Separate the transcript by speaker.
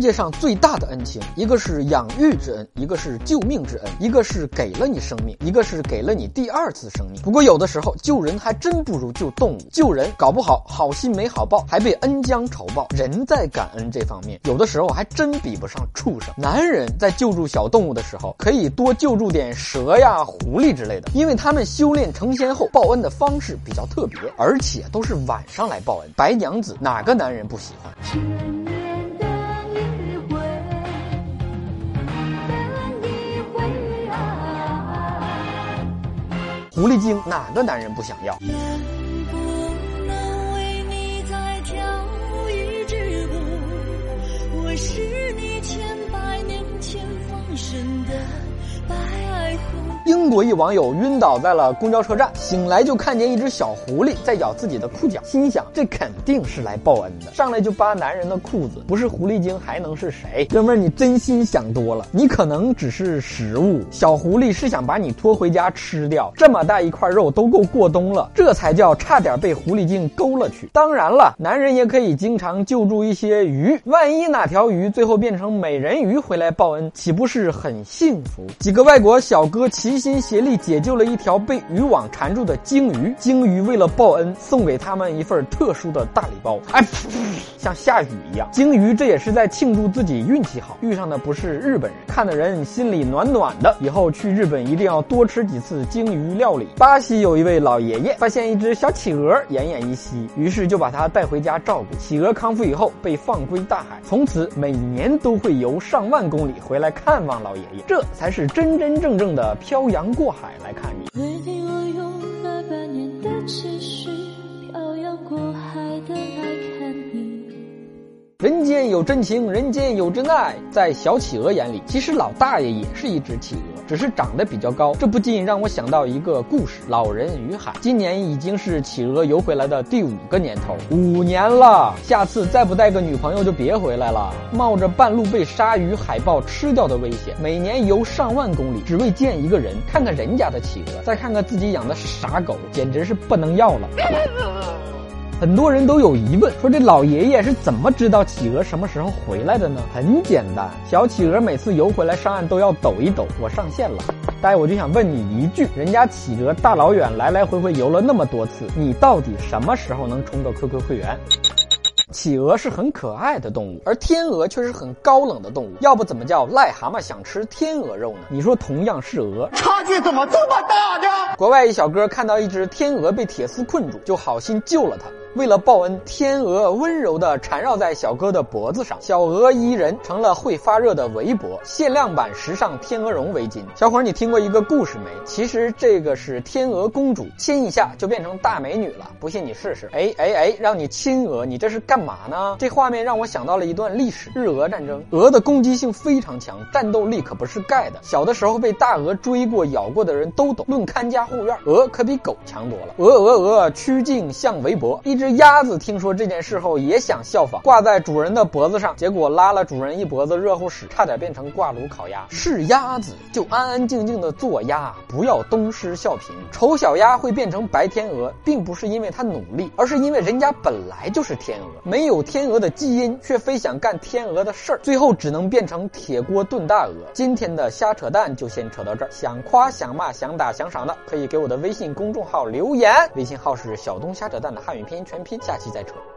Speaker 1: 世界上最大的恩情，一个是养育之恩，一个是救命之恩，一个是给了你生命，一个是给了你第二次生命。不过有的时候救人还真不如救动物，救人搞不好好心没好报，还被恩将仇报。人在感恩这方面，有的时候还真比不上畜生。男人在救助小动物的时候，可以多救助点蛇呀、狐狸之类的，因为他们修炼成仙后报恩的方式比较特别，而且都是晚上来报恩。白娘子哪个男人不喜欢？狐狸精哪个男人不想要？英国一网友晕倒在了公交车站，醒来就看见一只小狐狸在咬自己的裤脚，心想这肯定是来报恩的，上来就扒男人的裤子，不是狐狸精还能是谁？哥们儿，你真心想多了，你可能只是食物，小狐狸是想把你拖回家吃掉，这么大一块肉都够过冬了，这才叫差点被狐狸精勾了去。当然了，男人也可以经常救助一些鱼，万一哪条鱼最后变成美人鱼回来报恩，岂不是很幸福？几个外国小哥齐心协力解救了一条被渔网缠住的鲸鱼，鲸鱼为了报恩，送给他们一份特殊的大礼包，哎，噗噗像下雨一样。鲸鱼这也是在庆祝自己运气好，遇上的不是日本人，看的人心里暖暖的。以后去日本一定要多吃几次鲸鱼料理。巴西有一位老爷爷发现一只小企鹅奄奄一息，于是就把它带回家照顾。企鹅康复以后被放归大海，从此每年都会游上万公里回来看望老爷爷，这才是真真正正的漂洋过海来看你。
Speaker 2: 为你我用了半年的积蓄，漂洋过海的来看。
Speaker 1: 人间有真情，人间有真爱。在小企鹅眼里，其实老大爷也是一只企鹅，只是长得比较高。这不禁让我想到一个故事：老人与海。今年已经是企鹅游回来的第五个年头，五年了。下次再不带个女朋友就别回来了，冒着半路被鲨鱼、海豹吃掉的危险，每年游上万公里，只为见一个人，看看人家的企鹅，再看看自己养的傻狗，简直是不能要了。很多人都有疑问，说这老爷爷是怎么知道企鹅什么时候回来的呢？很简单，小企鹅每次游回来上岸都要抖一抖，我上线了。大爷，我就想问你一句，人家企鹅大老远来来回回游了那么多次，你到底什么时候能充个 QQ 会员？企鹅是很可爱的动物，而天鹅却是很高冷的动物。要不怎么叫癞蛤蟆想吃天鹅肉呢？你说同样是鹅，
Speaker 3: 差距怎么这么大呢？
Speaker 1: 国外一小哥看到一只天鹅被铁丝困住，就好心救了它。为了报恩，天鹅温柔地缠绕在小哥的脖子上，小鹅一人成了会发热的围脖，限量版时尚天鹅绒围巾。小伙儿，你听过一个故事没？其实这个是天鹅公主，亲一下就变成大美女了。不信你试试。哎哎哎，让你亲鹅，你这是干嘛呢？这画面让我想到了一段历史：日俄战争，鹅的攻击性非常强，战斗力可不是盖的。小的时候被大鹅追过、咬过的人都懂。论看家护院，鹅可比狗强多了。鹅鹅鹅，曲颈像围脖。一只鸭子听说这件事后也想效仿，挂在主人的脖子上，结果拉了主人一脖子热乎屎，差点变成挂炉烤鸭。是鸭子就安安静静的做鸭，不要东施效颦。丑小鸭会变成白天鹅，并不是因为它努力，而是因为人家本来就是天鹅，没有天鹅的基因，却非想干天鹅的事儿，最后只能变成铁锅炖大鹅。今天的瞎扯淡就先扯到这儿，想夸想骂想打想赏的，可以给我的微信公众号留言，微信号是小东瞎扯淡的汉语拼音全拼。下期再扯。